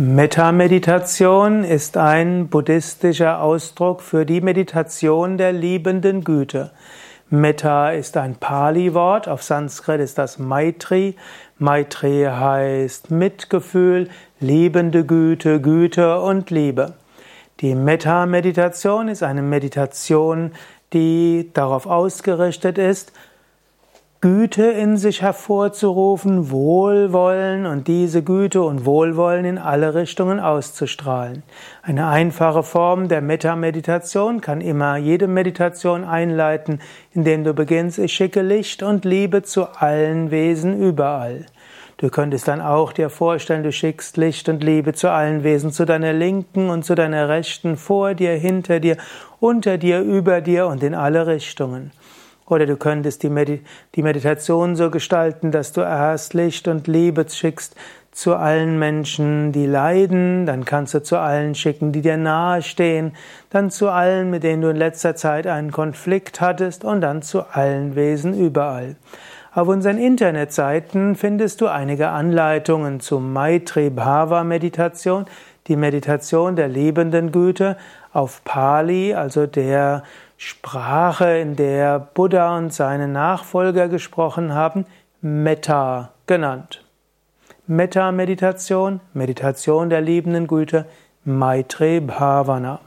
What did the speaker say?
Metta-Meditation ist ein buddhistischer Ausdruck für die Meditation der liebenden Güte. Metta ist ein Pali-Wort, auf Sanskrit ist das Maitri. Maitri heißt Mitgefühl, liebende Güte, Güte und Liebe. Die Metta-Meditation ist eine Meditation, die darauf ausgerichtet ist, Güte in sich hervorzurufen, Wohlwollen und diese Güte und Wohlwollen in alle Richtungen auszustrahlen. Eine einfache Form der Metta-Meditation kann immer jede Meditation einleiten, indem du beginnst, ich schicke Licht und Liebe zu allen Wesen überall. Du könntest dann auch dir vorstellen, du schickst Licht und Liebe zu allen Wesen, zu deiner linken und zu deiner rechten, vor dir, hinter dir, unter dir, über dir und in alle Richtungen. Oder du könntest die, Medi die Meditation so gestalten, dass du erst Licht und Liebe schickst zu allen Menschen, die leiden, dann kannst du zu allen schicken, die dir nahestehen, dann zu allen, mit denen du in letzter Zeit einen Konflikt hattest. Und dann zu allen Wesen überall. Auf unseren Internetseiten findest du einige Anleitungen zum Maitri Bhava Meditation, die Meditation der lebenden Güte auf Pali, also der Sprache, in der Buddha und seine Nachfolger gesprochen haben, Metta genannt. Metta-Meditation, Meditation der liebenden Güte, Maitri Bhavana.